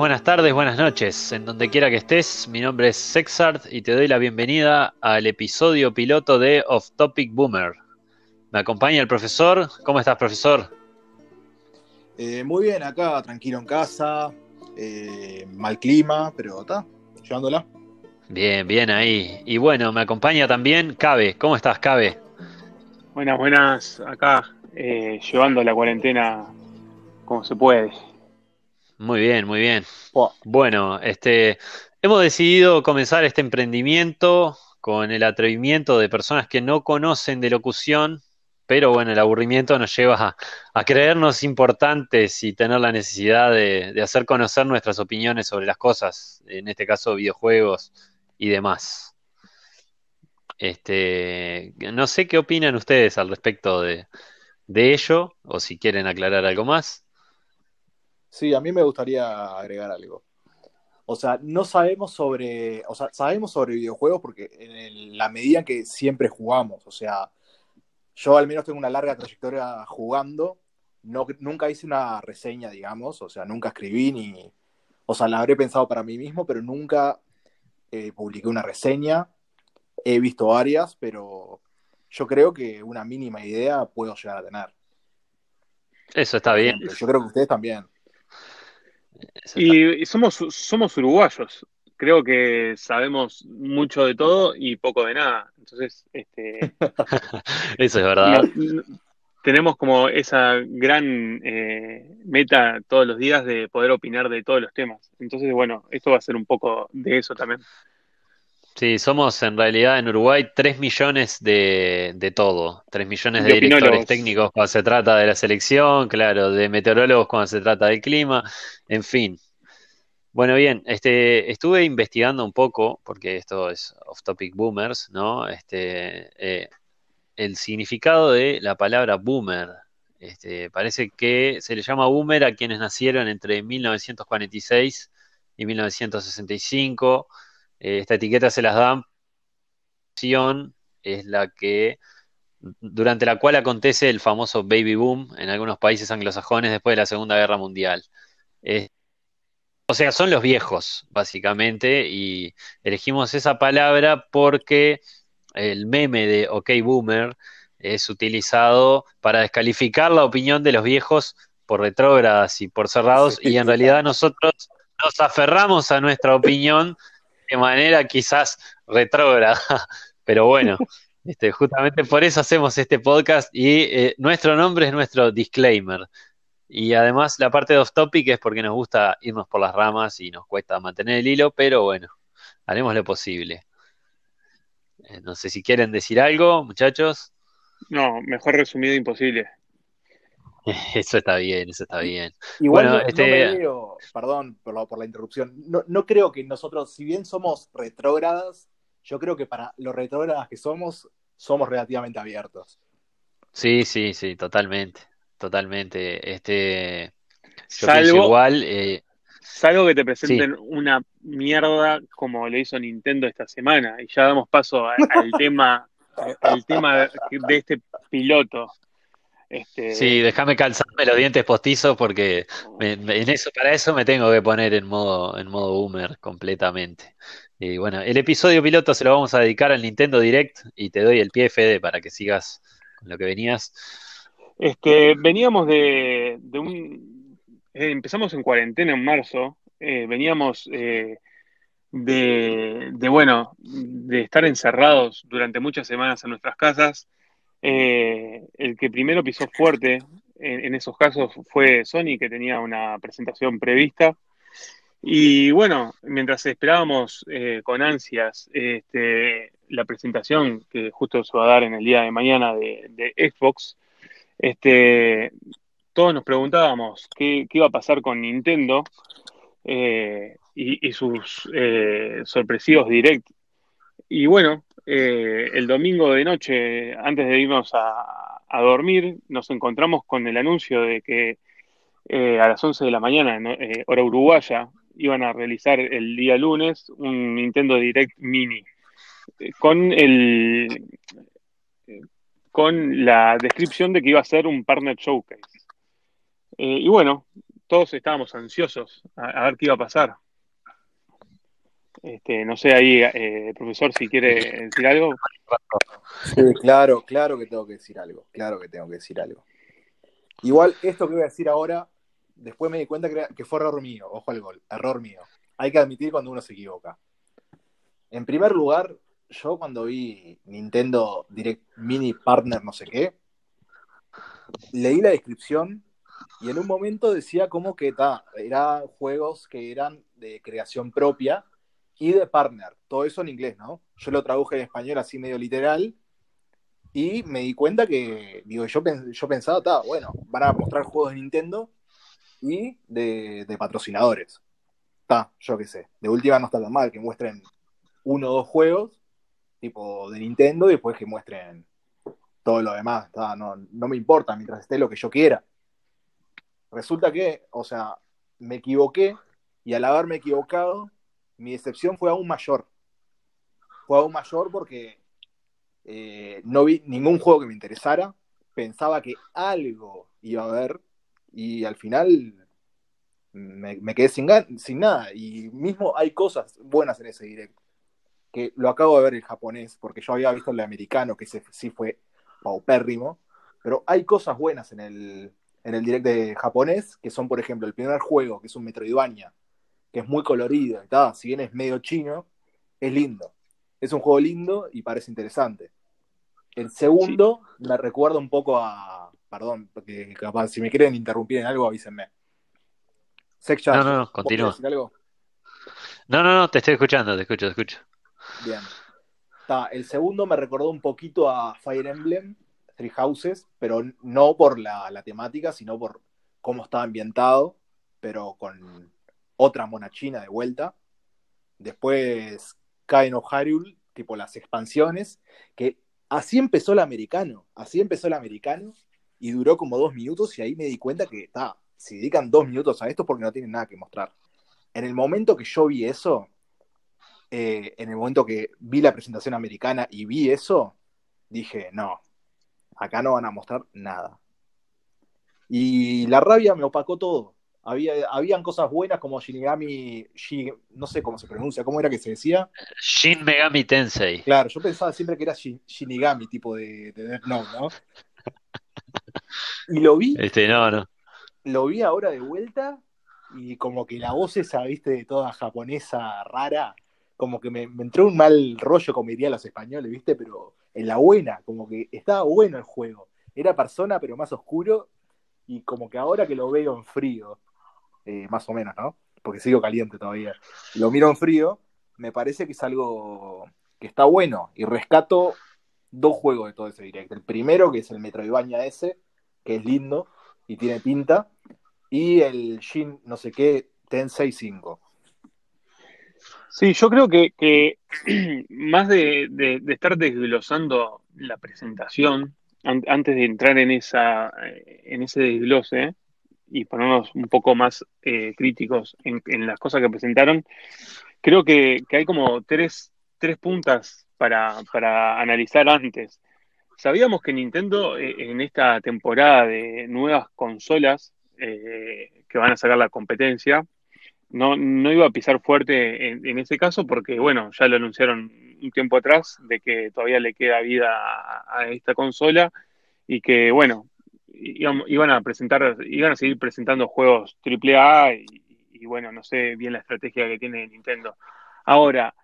buenas tardes, buenas noches. En donde quiera que estés, mi nombre es Sexart y te doy la bienvenida al episodio piloto de Off Topic Boomer. Me acompaña el profesor. ¿Cómo estás, profesor? Eh, muy bien, acá, tranquilo en casa, eh, mal clima, pero está, llevándola. Bien, bien ahí. Y bueno, me acompaña también Cabe. ¿Cómo estás, Cabe? Buenas, buenas, acá, eh, llevando la cuarentena como se puede. Muy bien, muy bien. Bueno, este, hemos decidido comenzar este emprendimiento con el atrevimiento de personas que no conocen de locución, pero bueno, el aburrimiento nos lleva a, creernos importantes y tener la necesidad de, hacer conocer nuestras opiniones sobre las cosas, en este caso videojuegos y demás. Este, no sé qué opinan ustedes al respecto de, de ello, o si quieren aclarar algo más. Sí, a mí me gustaría agregar algo. O sea, no sabemos sobre, o sea, sabemos sobre videojuegos porque en la medida en que siempre jugamos, o sea, yo al menos tengo una larga trayectoria jugando, no, nunca hice una reseña, digamos, o sea, nunca escribí ni, o sea, la habré pensado para mí mismo, pero nunca eh, publiqué una reseña, he visto varias, pero yo creo que una mínima idea puedo llegar a tener. Eso está bien. Yo creo que ustedes también. Y, somos, somos uruguayos. Creo que sabemos mucho de todo y poco de nada. Entonces, este, eso es verdad. tenemos como esa gran eh, meta todos los días de poder opinar de todos los temas. Entonces, bueno, esto va a ser un poco de eso también. Sí, somos en realidad en Uruguay 3 millones de, de todo. 3 millones de, directores técnicos cuando se trata de la selección, claro, de meteorólogos cuando se trata del clima, en fin. Bueno, bien, este, estuve investigando un poco, porque esto es off topic boomers, ¿no? Este, eh, el significado de la palabra boomer. Este, parece que se le llama boomer a quienes nacieron entre 1946 y 1965 eh, esta etiqueta se las dan, es la que durante la cual acontece el famoso baby boom en algunos países anglosajones después de la Segunda Guerra Mundial. o sea, son los viejos, básicamente, y elegimos esa palabra porque el meme de OK Boomer es utilizado para descalificar la opinión de los viejos por retrógradas y por cerrados, y en realidad nosotros nos aferramos a nuestra opinión de manera quizás retrógrada, pero bueno, este, justamente por eso hacemos este podcast y eh, nuestro nombre es nuestro disclaimer. Y además la parte de off topic es porque nos gusta irnos por las ramas y nos cuesta mantener el hilo, pero bueno, haremos lo posible. Eh, no sé si quieren decir algo, muchachos. No, mejor resumido imposible. Eso está bien, eso está bien. Igual bueno, este... perdón por la, interrupción, no, creo que nosotros, si bien somos retrógradas, yo creo que para los retrógradas que somos, somos relativamente abiertos. Sí, sí, sí, totalmente, totalmente. Este, salvo, igual. Eh, salvo que te presenten una mierda como lo hizo Nintendo esta semana y ya damos paso al tema, al tema de este piloto. Este... Sí, déjame calzarme los dientes postizos porque en eso, para eso me tengo que poner en modo, en modo boomer completamente. Y bueno, el episodio piloto se lo vamos a dedicar al Nintendo Direct y te doy el pie, Fede, para que sigas con lo que venías. Este, veníamos de, un... Eh, empezamos en cuarentena en marzo, eh, veníamos eh, de, de, bueno, de estar encerrados durante muchas semanas en nuestras casas eh, el que primero pisó fuerte en, esos casos fue Sony, que tenía una presentación prevista. Y bueno, mientras esperábamos eh, con ansias este, la presentación que justo se va a dar en el día de mañana de, Xbox, este, todos nos preguntábamos qué, iba a pasar con Nintendo eh, y, sus sorpresivos direct. Y bueno, eh, el domingo de noche, antes de irnos a, dormir, nos encontramos con el anuncio de que eh, a las 11 de la mañana, eh, hora uruguaya, iban a realizar el día lunes un Nintendo Direct Mini con el con la descripción de que iba a ser un partner showcase. y bueno, todos estábamos ansiosos a, ver qué iba a pasar. Este, no sé ahí, eh, profesor, si quiere decir algo. Sí, claro, claro que tengo que decir algo, claro que tengo que decir algo. Igual, esto que voy a decir ahora, después me di cuenta que, fue error mío, ojo al gol, error mío. Hay que admitir cuando uno se equivoca. En primer lugar, yo cuando vi Nintendo Direct Mini Partner no sé qué, leí la descripción y en un momento decía como que ta, eran juegos que eran de creación propia y de partner. Todo eso en inglés, ¿no? Yo lo traduje en español así medio literal y me di cuenta que, digo, yo, yo pensaba, está, bueno, van a mostrar juegos de Nintendo y de, patrocinadores. Está, yo qué sé. De última no está tan mal que muestren uno o dos juegos, tipo de Nintendo, y después que muestren todo lo demás. no, no me importa mientras esté lo que yo quiera. Resulta que, o sea, me equivoqué y al haberme equivocado, mi decepción fue aún mayor. Fue aún mayor porque eh, no vi ningún juego que me interesara, pensaba que algo iba a haber y al final me, quedé sin, nada. Y mismo hay cosas buenas en ese direct, que lo acabo de ver en japonés, porque yo había visto el americano, que sí fue paupérrimo, pero hay cosas buenas en el, en el direct de japonés, que son, por ejemplo, el primer juego, que es un Metroidvania, que es muy colorido, si bien es medio chino, es lindo. Es un juego lindo y parece interesante. El segundo me recuerda un poco a. Perdón, porque capaz, si me quieren interrumpir en algo, avísenme. Sex no, no, no, continúa. Algo? No, no, no, te estoy escuchando, te escucho, te escucho. Bien. el segundo me recordó un poquito a Fire Emblem, Three Houses, pero no por la, la temática, sino por cómo estaba ambientado, pero con otra monachina de vuelta. Después Kain of Hyrule, tipo las expansiones, que así empezó el americano, así empezó el americano y duró como dos minutos y ahí me di cuenta que está, si dedican dos minutos a esto porque no tienen nada que mostrar. En el momento que yo vi eso, eh, en el momento que vi la presentación americana y vi eso, dije, no, acá no van a mostrar nada. Y la rabia me opacó todo. Había, habían cosas buenas como Shinigami, no sé cómo se pronuncia, ¿cómo era que se decía? Shin Megami Tensei. Claro, yo pensaba siempre que era Shinigami, tipo de, de Death Note, ¿no? Y lo vi. Este, no, no. Lo vi ahora de vuelta y como que la voz esa, viste, de toda japonesa rara, como que me, me entró un mal rollo, como dirían los españoles, viste, pero en la buena, como que estaba bueno el juego. Era persona, pero más oscuro, y como que ahora que lo veo en frío, eh, más o menos, ¿no? Porque sigo caliente todavía. Lo miro en frío, me parece que es algo que está bueno y rescato dos juegos de todo ese directo. El primero, que es el Metroidvania S, que es lindo y tiene pinta, y el Shin no sé qué Tensei 5. Sí, yo creo que, más de, estar desglosando la presentación, antes de entrar en, esa, en ese desglose, y ponernos un poco más eh, críticos en, las cosas que presentaron, creo que, hay como tres, tres puntas para, analizar antes. Sabíamos que Nintendo eh, en esta temporada de nuevas consolas eh, que van a sacar la competencia, no, no iba a pisar fuerte en, ese caso porque, bueno, ya lo anunciaron un tiempo atrás de que todavía le queda vida a esta consola y que, bueno, iban a presentar, iban a seguir presentando juegos AAA y, y bueno, no sé bien la estrategia que tiene Nintendo. Ahora,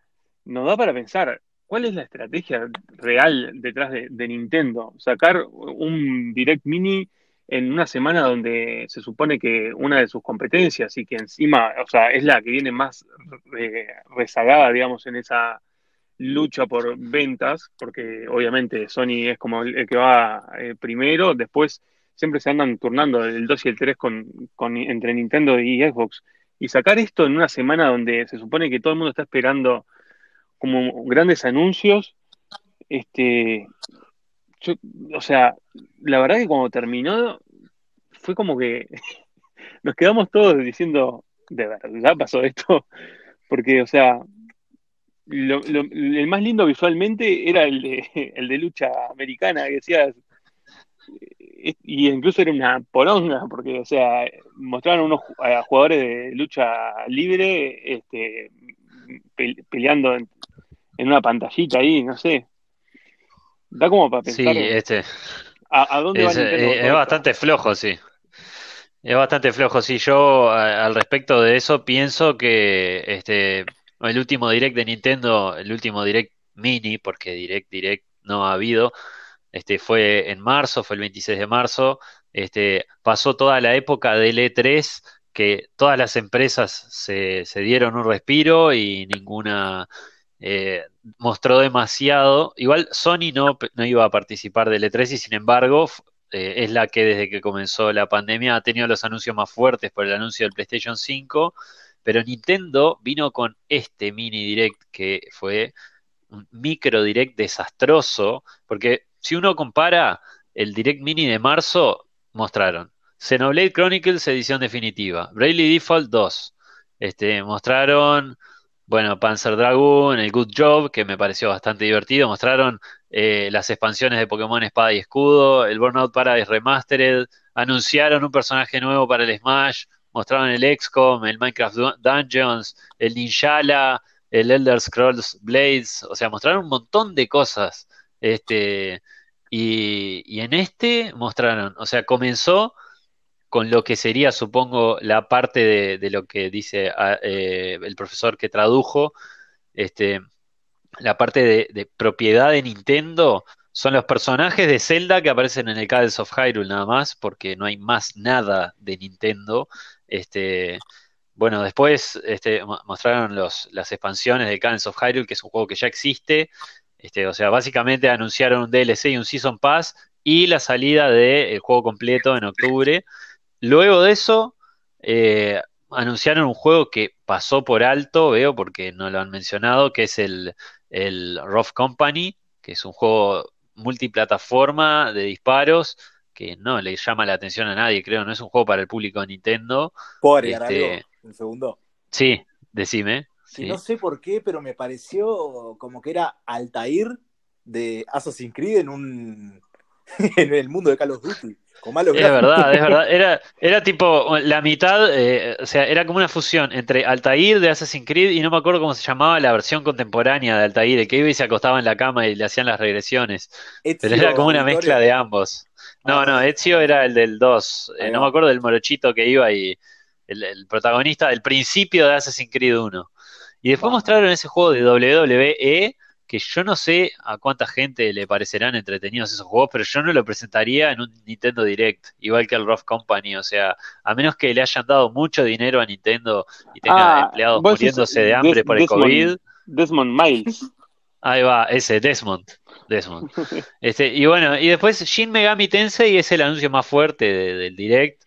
nos da para pensar, ¿cuál es la estrategia real detrás de, Nintendo? Sacar un Direct Mini en una semana donde se supone que una de sus competencias y que encima, o sea, es la que viene más rezagada, digamos, en esa lucha por ventas, porque obviamente Sony es como el, que va eh, primero, después siempre se andan turnando el 2 y el 3 con, entre Nintendo y Xbox. Y sacar esto en una semana donde se supone que todo el mundo está esperando como grandes anuncios, este, o sea, la verdad que cuando terminó fue como que nos quedamos todos diciendo, de verdad pasó esto, porque, o sea, el más lindo visualmente era el de, el de lucha americana, que decías, y incluso era una poronga, porque, o sea, mostraron unos jugadores de lucha libre este, peleando en, una pantallita ahí, no sé. Da como para pensar. Sí, este. ¿A, dónde es, va eh, es bastante flojo, sí. Es bastante flojo, sí. Yo al respecto de eso pienso que este el último direct de Nintendo, el último direct mini, porque direct direct no ha habido, este fue en marzo, fue el 26 de marzo. Este pasó toda la época del E3 que todas las empresas se, se dieron un respiro y ninguna eh, mostró demasiado. Igual Sony no, iba a participar del E3 y sin embargo eh, es la que desde que comenzó la pandemia ha tenido los anuncios más fuertes por el anuncio del PlayStation 5, pero Nintendo vino con este mini direct que fue un micro direct desastroso, porque si uno compara el direct mini de marzo, mostraron Xenoblade Chronicles edición definitiva, Bravely Default 2, este, mostraron bueno, Panzer Dragoon, el Good Job, que me pareció bastante divertido. Mostraron eh, las expansiones de Pokémon Espada y Escudo, el Burnout Paradise Remastered, anunciaron un personaje nuevo para el Smash, mostraron el XCOM, el Minecraft Dungeons, el Ninjala, el Elder Scrolls Blades, o sea, mostraron un montón de cosas. Este, y, en este mostraron, o sea, comenzó con lo que sería, supongo, la parte de, lo que dice ah, eh, el profesor que tradujo, este, la parte de, propiedad de Nintendo son los personajes de Zelda que aparecen en el Cadence of Hyrule nada más, porque no hay más nada de Nintendo. Este, bueno, después este, mostraron los, las expansiones de Cadence of Hyrule, que es un juego que ya existe. Este, o sea, básicamente anunciaron un DLC y un Season Pass y la salida del juego completo en octubre. Luego de eso, eh, anunciaron un juego que pasó por alto, veo, porque no lo han mencionado, que es el, el Rough Company, que es un juego multiplataforma de disparos que no le llama la atención a nadie, creo, no es un juego para el público de Nintendo. ¿Puedo agregar este, algo? Un segundo. Sí, decime. No sé por qué, pero me pareció como que era Altair de Assassin's Creed en un en el mundo de Call of Duty. Es verdad, es verdad. Era, era tipo la mitad, eh, o sea, era como una fusión entre Altair de Assassin's Creed y no me acuerdo cómo se llamaba la versión contemporánea de Altair, de que iba y se acostaba en la cama y le hacían las regresiones. Pero era como una mezcla de ambos. No, no, Ezio era el del 2. Eh, no me acuerdo del morochito que iba y el, protagonista del principio de Assassin's Creed 1. Y después mostraron ese juego de WWE que yo no sé a cuánta gente le parecerán entretenidos esos juegos, pero yo no lo presentaría en un Nintendo Direct, igual que el Rough Company, o sea, a menos que le hayan dado mucho dinero a Nintendo y tenga ah, empleados muriéndose de hambre por el COVID. Desmond Miles. Ahí va, ese, Desmond. Desmond. Este, y bueno, y después Shin Megami Tensei es el anuncio más fuerte del Direct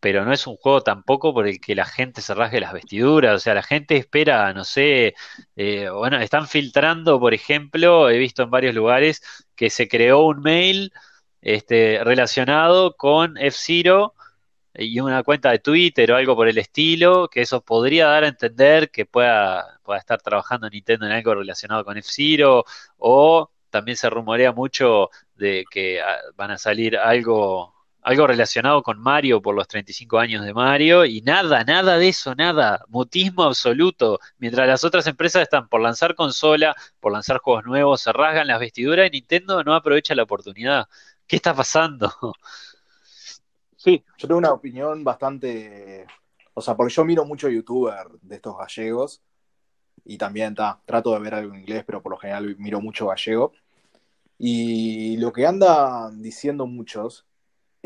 pero no es un juego tampoco por el que la gente se rasgue las vestiduras, o sea, la gente espera, no sé, eh, bueno, están filtrando, por ejemplo, he visto en varios lugares que se creó un mail este, relacionado con F-Zero y una cuenta de Twitter o algo por el estilo, que eso podría dar a entender que pueda, pueda estar trabajando Nintendo en algo relacionado con F-Zero, o también se rumorea mucho de que ah, van a salir algo algo relacionado con Mario por los 35 años de Mario y nada, nada de eso, nada, mutismo absoluto. Mientras las otras empresas están por lanzar consola, por lanzar juegos nuevos, se rasgan las vestiduras y Nintendo no aprovecha la oportunidad. ¿Qué está pasando? Sí, yo tengo una opinión bastante, o sea, porque yo miro mucho youtuber de estos gallegos y también trato de ver algo en inglés, pero por lo general miro mucho gallego. Y lo que andan diciendo muchos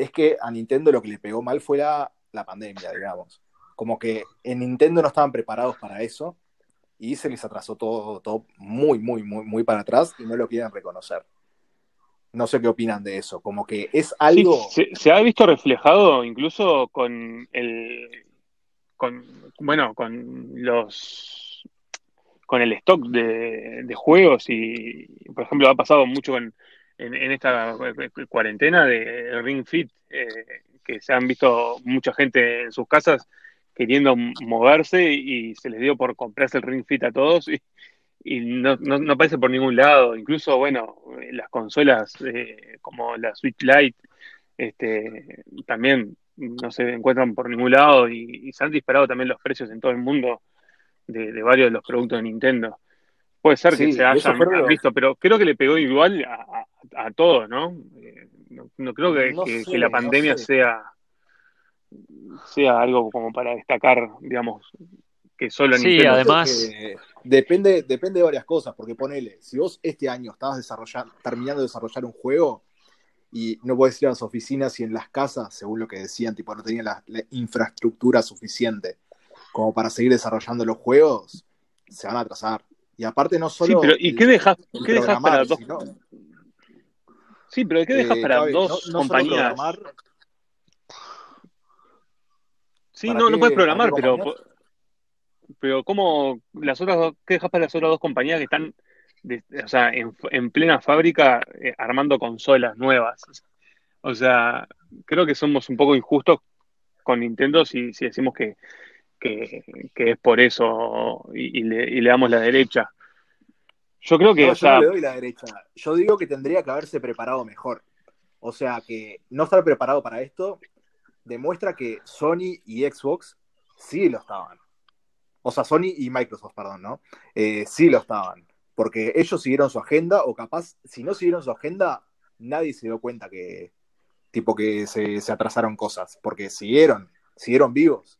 es que a Nintendo lo que le pegó mal fue la, pandemia, digamos. Como que en Nintendo no estaban preparados para eso y se les atrasó todo, todo muy, muy, muy, muy para atrás y no lo quieren reconocer. No sé qué opinan de eso, como que es algo... se, ha visto reflejado incluso con el... Con, bueno, con los... con el stock de, de juegos y, por ejemplo, ha pasado mucho con en, esta cuarentena de Ring Fit, eh, que se han visto mucha gente en sus casas queriendo moverse y se les dio por comprarse el Ring Fit a todos y, no, no, aparece por ningún lado. Incluso, bueno, las consolas eh, como la Switch Lite este, también no se encuentran por ningún lado y, se han disparado también los precios en todo el mundo de, varios de los productos de Nintendo. Puede ser que se hayan visto, pero creo que le pegó igual a, todos, ¿no? Eh, no, creo que, la pandemia sea sea algo como para destacar, digamos, que solo Sí, además. depende, depende de varias cosas, porque ponele, si vos este año estabas desarrollando, terminando de desarrollar un juego y no podés ir a las oficinas y en las casas, según lo que decían, tipo, no tenían la, infraestructura suficiente como para seguir desarrollando los juegos, se van a atrasar. Y aparte no solo... Sí, pero ¿y qué dejas, ¿qué dejas para dos? Sí, pero ¿qué dejas eh, para dos compañías? Sí, no, no puedes programar, pero, pero ¿cómo las otras dos, qué dejas para las otras dos compañías que están o sea, en, plena fábrica eh, armando consolas nuevas? O sea, creo que somos un poco injustos con Nintendo si, decimos que, es por eso y, le, damos la derecha. Yo creo que. yo no le doy la derecha. Yo digo que tendría que haberse preparado mejor. O sea, que no estar preparado para esto demuestra que Sony y Xbox sí lo estaban. O sea, Sony y Microsoft, perdón, ¿no? Eh, sí lo estaban. Porque ellos siguieron su agenda, o capaz, si no siguieron su agenda, nadie se dio cuenta que, tipo, que se, se atrasaron cosas. Porque siguieron, siguieron vivos.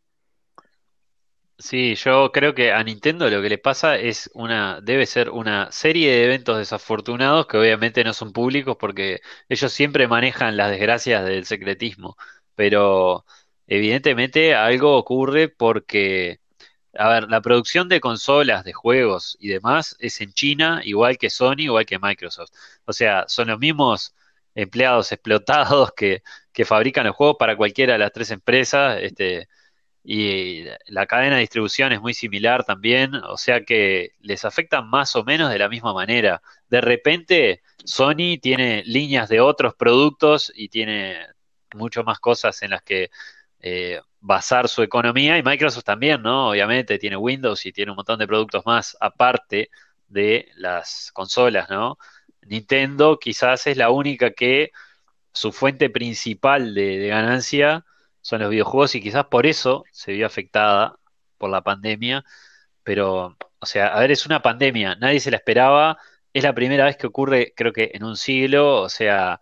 Sí, yo creo que a Nintendo lo que le pasa es una, debe ser una serie de eventos desafortunados que obviamente no son públicos porque ellos siempre manejan las desgracias del secretismo pero evidentemente algo ocurre porque, a ver, la producción de consolas, de juegos y demás es en China, igual que Sony, igual que Microsoft. O sea, son los mismos empleados explotados que, que fabrican los juegos para cualquiera de las tres empresas, este, y la cadena de distribución es muy similar también, o sea que les afecta más o menos de la misma manera. De repente, Sony tiene líneas de otros productos y tiene mucho más cosas en las que eh, basar su economía y Microsoft también, ¿no? Obviamente tiene Windows y tiene un montón de productos más aparte de las consolas, ¿no? Nintendo quizás es la única que su fuente principal de, ganancia son los videojuegos y quizás por eso se vio afectada por la pandemia, pero, o sea, a ver, es una pandemia, nadie se la esperaba, es la primera vez que ocurre, creo que en un siglo, o sea,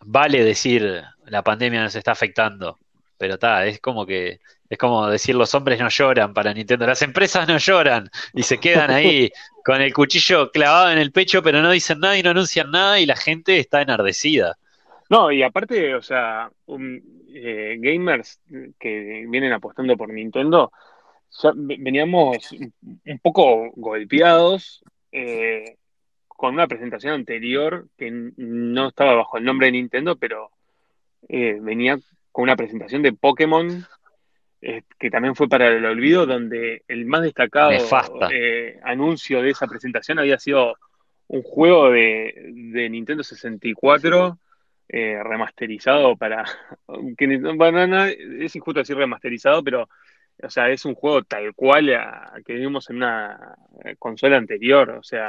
vale decir la pandemia nos está afectando, pero está, es como que es como decir los hombres no lloran para Nintendo, las empresas no lloran y se quedan ahí con el cuchillo clavado en el pecho, pero no dicen nada y no anuncian nada y la gente está enardecida. No, y aparte, o sea, eh, gamers que vienen apostando por Nintendo, veníamos un poco golpeados eh, con una presentación anterior que no estaba bajo el nombre de Nintendo, pero eh, venía con una presentación de Pokémon eh, que también fue para el olvido, donde el más destacado eh, anuncio de esa presentación había sido un juego de, de Nintendo 64 remasterizado para... bueno, es injusto decir remasterizado, pero o sea, es un juego tal cual que vimos en una consola anterior, o sea,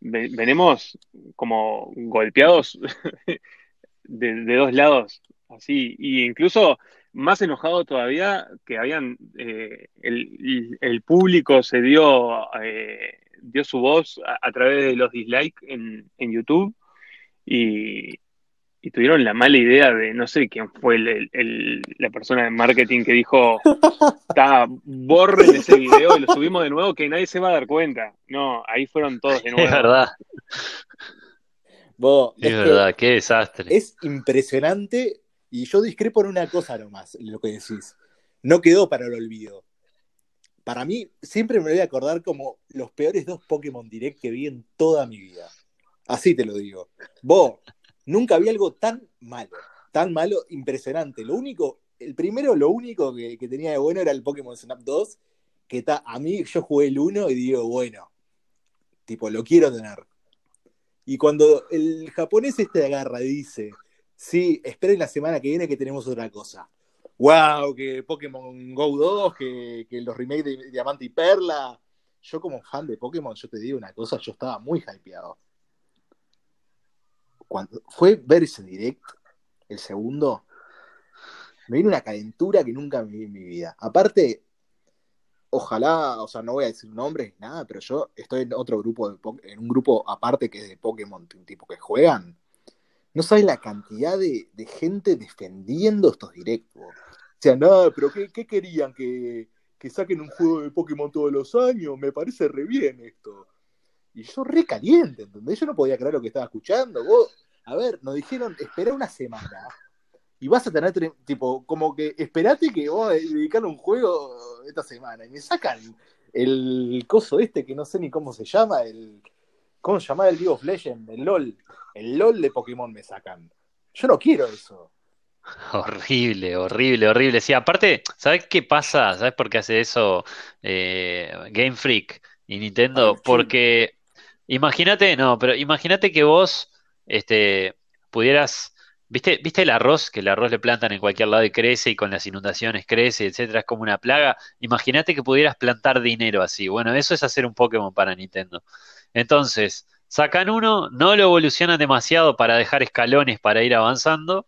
venimos como golpeados de, dos lados, así, y incluso más enojado todavía que habían, eh, el, público se dio, eh, dio su voz a, través de los dislikes en, en YouTube y, y tuvieron la mala idea de, no sé quién fue el, la persona de marketing que dijo, está, borren ese video y lo subimos de nuevo que nadie se va a dar cuenta. No, ahí fueron todos de nuevo. Es verdad. es, verdad, qué desastre. Es impresionante y yo discrepo en una cosa nomás, lo que decís. No quedó para el olvido. Para mí, siempre me voy a acordar como los peores dos Pokémon Direct que vi en toda mi vida. Así te lo digo. Vos, Nunca vi algo tan malo, tan malo, impresionante. Lo único, el primero, lo único que, tenía de bueno era el Pokémon Snap 2, que está, a mí yo jugué el 1 y digo, bueno, tipo, lo quiero tener. Y cuando el japonés este agarra y dice, sí, esperen la semana que viene que tenemos otra cosa. ¡Wow! Que Pokémon Go 2, que, que los remakes de Diamante y Perla. Yo como fan de Pokémon, yo te digo una cosa, yo estaba muy hypeado fue ver ese direct, el segundo, me viene una calentura que nunca vi en mi vida. Aparte, ojalá, o sea, no voy a decir nombres ni nada, pero yo estoy en otro grupo, de en un grupo aparte que es de Pokémon, tipo que juegan. No sabes la cantidad de, gente defendiendo estos directos. O sea, nada, pero ¿qué, querían? ¿Que, ¿Que, saquen un juego de Pokémon todos los años? Me parece re bien esto. Y yo re caliente, ¿entendés? Yo no podía creer lo que estaba escuchando. Vos, a ver, nos dijeron, espera una semana y vas a tener, tipo, como que esperate que vos a dedicar un juego esta semana. Y me sacan el coso este que no sé ni cómo se llama, el. ¿Cómo se llama el League of Legends? El LOL. El LOL de Pokémon me sacan. Yo no quiero eso. Horrible, horrible, horrible. Sí, aparte, ¿sabes qué pasa? ¿Sabes por qué hace eso eh, Game Freak y Nintendo? Porque imagínate, no, pero imagínate que vos este, pudieras ¿Viste, ¿Viste el arroz? Que el arroz le plantan en cualquier lado y crece y con las inundaciones crece, etcétera, es como una plaga. Imagínate que pudieras plantar dinero así. Bueno, eso es hacer un Pokémon para Nintendo. Entonces, sacan uno, no lo evolucionan demasiado para dejar escalones para ir avanzando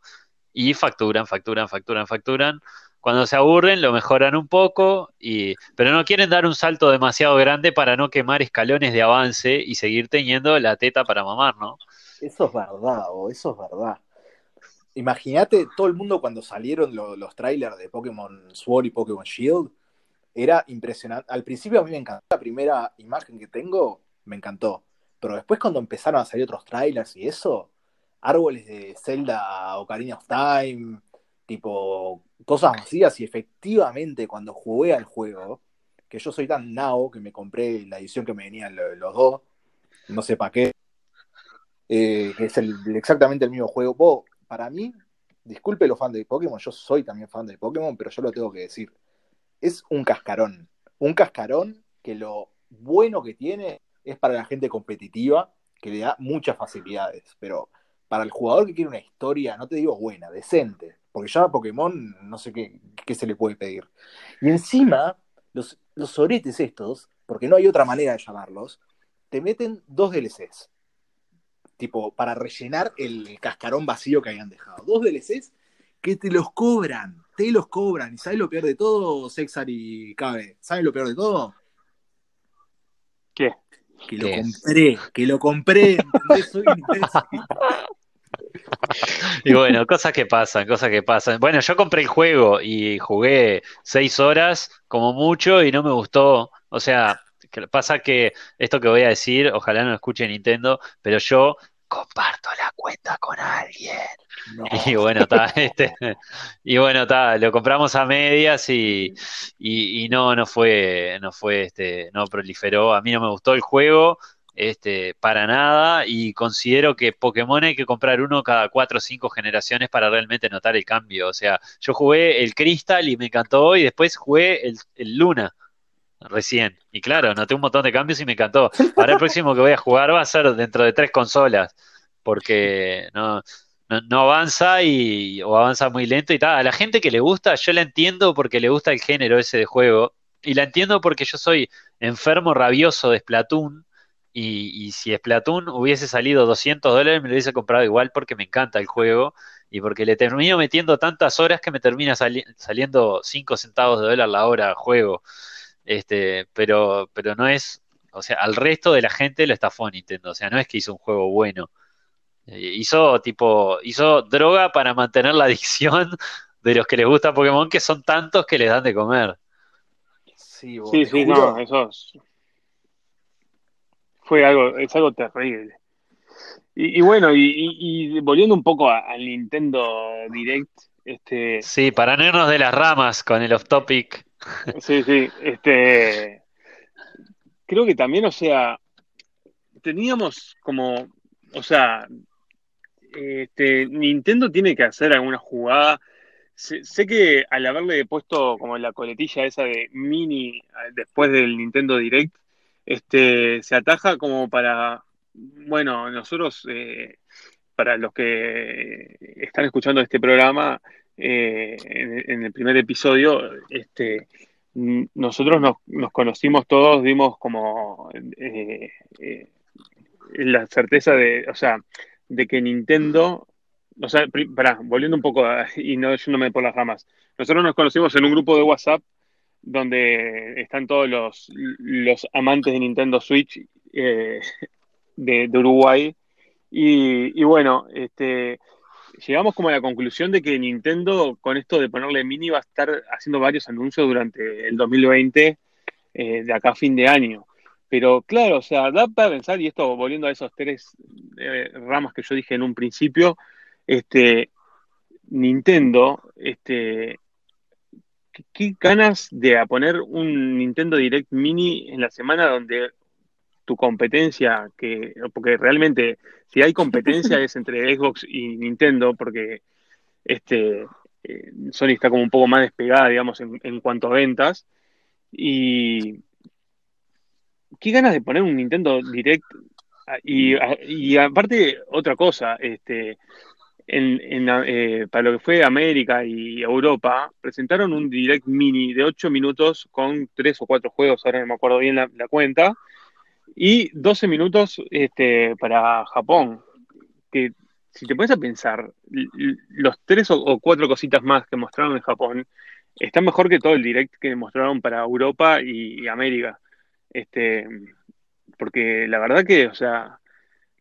y facturan, facturan, facturan, facturan. Cuando se aburren lo mejoran un poco, y, pero no quieren dar un salto demasiado grande para no quemar escalones de avance y seguir teniendo la teta para mamar, ¿no? Eso es verdad, o eso es verdad. Imagínate todo el mundo cuando salieron los trailers de Pokémon Sword y Pokémon Shield. Era impresionante. Al principio a mí me encantó. La primera imagen que tengo me encantó. Pero después cuando empezaron a salir otros trailers y eso, árboles de Zelda Ocarina of Time, tipo cosas vacías. Y efectivamente cuando jugué al juego, que yo soy tan nao que me compré la edición que me venían los dos, no sé para qué, eh, que es exactamente el mismo juego para mí, disculpe los fans de Pokémon, yo soy también fan de Pokémon, pero yo lo tengo que decir. Es un cascarón. Un cascarón que lo bueno que tiene es para la gente competitiva, que le da muchas facilidades. Pero para el jugador que quiere una historia, no te digo buena, decente, porque ya a Pokémon no sé qué, qué se le puede pedir. Y encima, los, los soretes estos, porque no hay otra manera de llamarlos, te meten dos DLCs tipo, para rellenar el cascarón vacío que habían dejado. Dos DLCs que te los cobran, te los cobran. ¿Y sabes lo peor de todo, Sexar y Cabe? ¿Sabes lo peor de todo? ¿Qué? Que lo compré, que lo compré, y bueno, cosas que pasan, cosas que pasan. Bueno, yo compré el juego y jugué seis horas como mucho y no me gustó. O sea, pasa que esto que voy a decir, ojalá no lo escuche Nintendo, pero yo comparto la cuenta con alguien. Y bueno, está, este, y bueno, está, lo compramos a medias y, y, no, no fue, no fue, este, no proliferó. A mí no me gustó el juego, este, para nada, y considero que Pokémon hay que comprar uno cada cuatro o cinco generaciones para realmente notar el cambio. O sea, yo jugué el Crystal y me encantó, y después jugué el, Luna recién. Y claro, noté un montón de cambios y me encantó. Ahora el próximo que voy a jugar va a ser dentro de tres consolas, porque no, no, avanza y, o avanza muy lento y tal. A la gente que le gusta, yo la entiendo porque le gusta el género ese de juego. Y la entiendo porque yo soy enfermo rabioso de Splatoon. Y, y si Splatoon hubiese salido 200 dólares, me lo hubiese comprado igual porque me encanta el juego y porque le termino metiendo tantas horas que me termina saliendo 5 centavos de dólar la hora juego. Este, pero, pero no es, o sea, al resto de la gente lo estafó Nintendo, o sea, no es que hizo un juego bueno. Eh, hizo tipo, hizo droga para mantener la adicción de los que les gusta Pokémon, que son tantos que les dan de comer. Sí, sí, no, eso fue algo, es algo terrible. Y, bueno, y, volviendo un poco al Nintendo Direct, este. Sí, para no irnos de las ramas con el off topic. Sí, sí, este, creo que también, o sea, teníamos como, o sea, este, Nintendo tiene que hacer alguna jugada. Sé, que al haberle puesto como la coletilla esa de mini después del Nintendo Direct, este, se ataja como para, bueno, nosotros, eh, para los que están escuchando este programa, eh, en, el primer episodio, este, nosotros nos, conocimos todos, dimos como eh, la certeza de, o sea, de que Nintendo o sea, pará, volviendo un poco y no yéndome por las ramas. Nosotros nos conocimos en un grupo de WhatsApp donde están todos los, los amantes de Nintendo Switch eh, de, Uruguay. Y, bueno, este, llegamos como a la conclusión de que Nintendo, con esto de ponerle mini, va a estar haciendo varios anuncios durante el 2020, eh, de acá a fin de año. Pero claro, o sea, da para pensar, y esto volviendo a esos tres eh, ramas que yo dije en un principio, este, Nintendo, este, qué ganas de poner un Nintendo Direct Mini en la semana donde tu competencia, que, porque realmente si hay competencia es entre Xbox y Nintendo, porque este, eh, Sony está como un poco más despegada, digamos, en, cuanto a ventas. Y qué ganas de poner un Nintendo Direct. Y, y aparte, otra cosa, este, en, eh, para lo que fue América y Europa, presentaron un Direct Mini de 8 minutos con 3 o 4 juegos, ahora no me acuerdo bien la, cuenta, y 12 minutos este, para Japón. Que si te pones a pensar, los 3 o 4 cositas más que mostraron en Japón están mejor que todo el Direct que mostraron para Europa y, América. Este, porque la verdad que, o sea,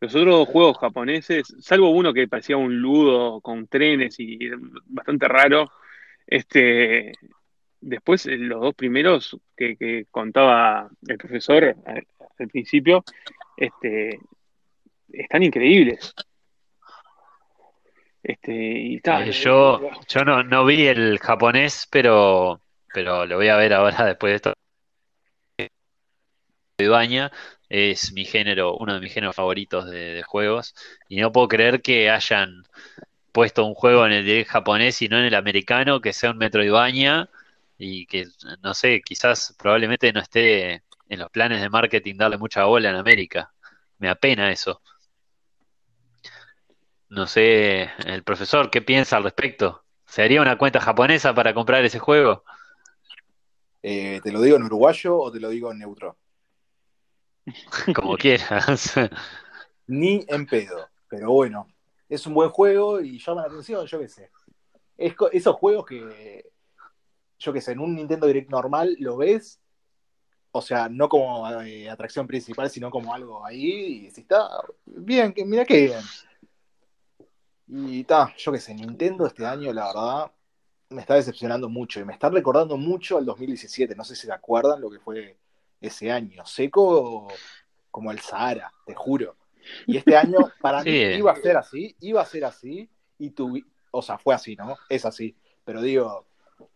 los otros juegos japoneses, salvo uno que parecía un ludo con trenes y bastante raro, este, después eh, los dos primeros que, contaba el profesor al, principio, este, están increíbles. Este, y eh, yo yo no, no vi el japonés, pero, pero lo voy a ver ahora después de esto. Es mi género, uno de mis géneros favoritos de, juegos, y no puedo creer que hayan puesto un juego en el japonés y no en el americano, que sea un Metroidvania, y que, no sé, quizás probablemente no esté en los planes de marketing darle mucha bola en América. Me apena eso. No sé, el profesor, ¿qué piensa al respecto? ¿Se haría una cuenta japonesa para comprar ese juego? Eh, ¿Te lo digo en uruguayo o te lo digo en neutro? Como quieras. Ni en pedo. Pero bueno, es un buen juego y llama la atención, yo qué sé. Es, esos juegos que, yo qué sé, en un Nintendo Direct normal lo ves, o sea, no como eh, atracción principal, sino como algo ahí, y si está bien, que, mira qué bien. Y está, yo qué sé, Nintendo este año, la verdad, me está decepcionando mucho y me está recordando mucho al 2017. No sé si se acuerdan lo que fue ese año, seco como el Sahara, te juro. Y este año para mí iba a ser así, iba a ser así, y tu, o sea, fue así, ¿no? Es así. Pero digo,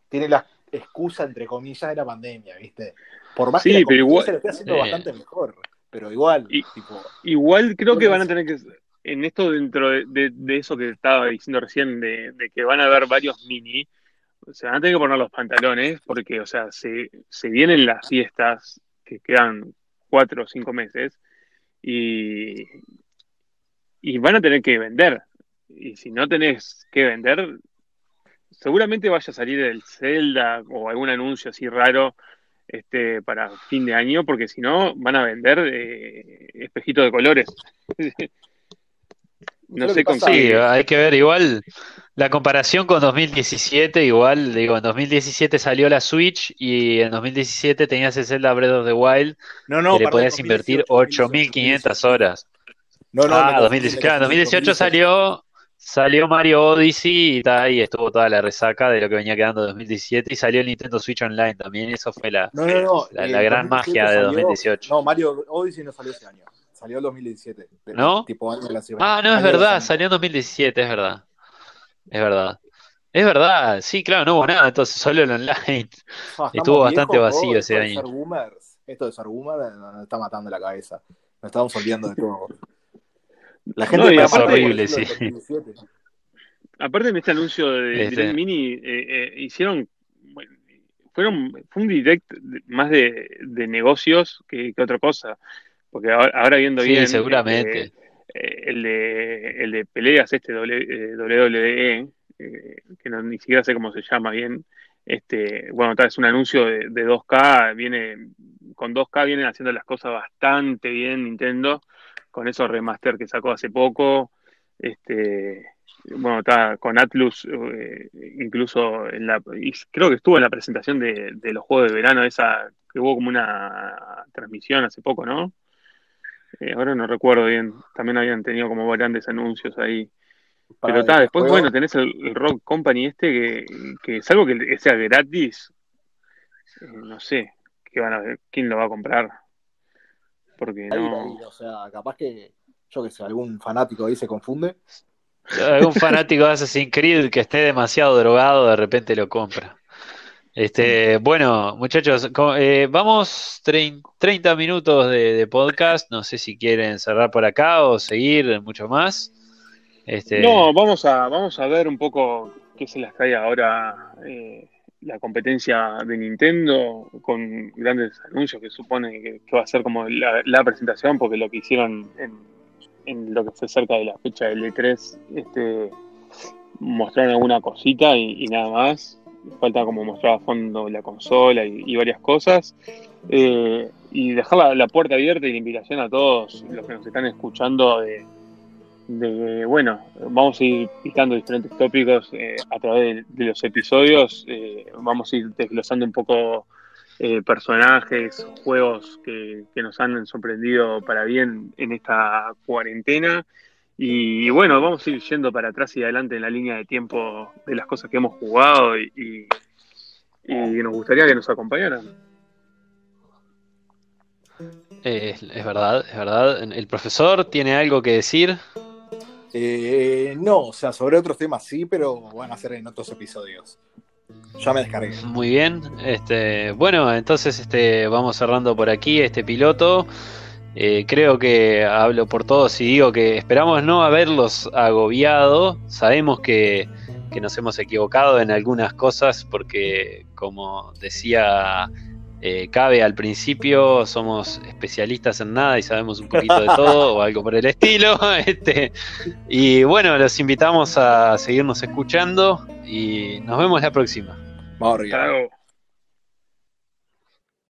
tiene la excusa, entre comillas, de la pandemia, ¿viste? Por más que pero igual, se lo esté haciendo bastante mejor, pero igual, Igual creo que van a tener que, en esto dentro de, eso que estaba diciendo recién, de, de, que van a haber varios mini, se van a tener que poner los pantalones, porque, o sea, se, se vienen las fiestas que quedan cuatro o cinco meses y, y van a tener que vender. Y si no tenés que vender, seguramente vaya a salir el Zelda o algún anuncio así raro este, para fin de año, porque si no van a vender eh, espejitos de colores. no sé con Sí, hay que ver igual la comparación con 2017, igual, digo, en 2017 salió la Switch y en 2017 tenías el Zelda Breath of the Wild no, no, que le podías invertir 8.500 horas. No, no, ah, 2018, claro, en 2018 salió salió Mario Odyssey y está ahí estuvo toda la resaca de lo que venía quedando en 2017 y salió el Nintendo Switch Online también, eso fue la, la, gran magia de 2018. No, Mario Odyssey no salió ese año. Salió en 2017. ¿No? Tipo ah, no, es verdad, salió en 2017, es verdad. Es verdad. Es verdad, sí, claro, no hubo nada, entonces solo el online. Estuvo bastante vacío ese año. esto de ser nos está matando la cabeza. Nos estamos olvidando de todo. La gente es horrible, sí. Aparte en este anuncio de este. Direct Mini, eh, eh, hicieron, fueron, fue un direct más de, de negocios que, que otra cosa. Porque ahora, viendo bien. Sí, seguramente. Eh, eh, el, de, el de peleas, este WWE, eh, que no, ni siquiera sé cómo se llama bien. Este, bueno, tal es un anuncio de, 2K, viene con 2K vienen haciendo las cosas bastante bien Nintendo, con esos remaster que sacó hace poco. Este, bueno, está con Atlus, eh, incluso en la, creo que estuvo en la presentación de, los Juegos de Verano, esa que hubo como una transmisión hace poco, ¿no? Eh, ahora no recuerdo bien, también habían tenido como grandes anuncios ahí. Pero está, después, bueno, tenés el, Rock Company este que, que salvo que sea gratis, eh, no sé, ¿qué van a ver? ¿quién lo va a comprar? Porque no... o sea, capaz que, yo que sé, algún fanático ahí se confunde. Algún fanático de Assassin's Creed que esté demasiado drogado, de repente lo compra. Este, bueno, muchachos, eh, vamos 30 minutos de, podcast. No sé si quieren cerrar por acá o seguir mucho más. Este... No, vamos a, vamos a ver un poco qué se les trae ahora eh, la competencia de Nintendo con grandes anuncios que supone que, va a ser como la, presentación, porque lo que hicieron en, lo que fue cerca de la fecha del E3, este, mostraron alguna cosita y, nada más. Falta como mostrar a fondo la consola y, varias cosas. Eh, y dejar la, puerta abierta y la invitación a todos los que nos están escuchando de de, bueno, vamos a ir picando diferentes tópicos eh, a través de, los episodios, eh, vamos a ir desglosando un poco eh, personajes, juegos que, nos han sorprendido para bien en esta cuarentena. Y, bueno, vamos a ir yendo para atrás y adelante en la línea de tiempo de las cosas que hemos jugado y, y, nos gustaría que nos acompañaran. es verdad, es verdad. ¿El profesor tiene algo que decir? Eh, no, o sea, sobre otros temas sí, pero van a ser en otros episodios. Ya me descargué. Muy bien. Este, bueno, entonces este, vamos cerrando por aquí este piloto. Eh, creo que hablo por todos y digo que esperamos no haberlos agobiado. Sabemos que, que nos hemos equivocado en algunas cosas porque, como decía eh, cabe al principio, somos especialistas en nada y sabemos un poquito de todo o algo por el estilo. Este, y bueno, los invitamos a seguirnos escuchando y nos vemos la próxima. Vamos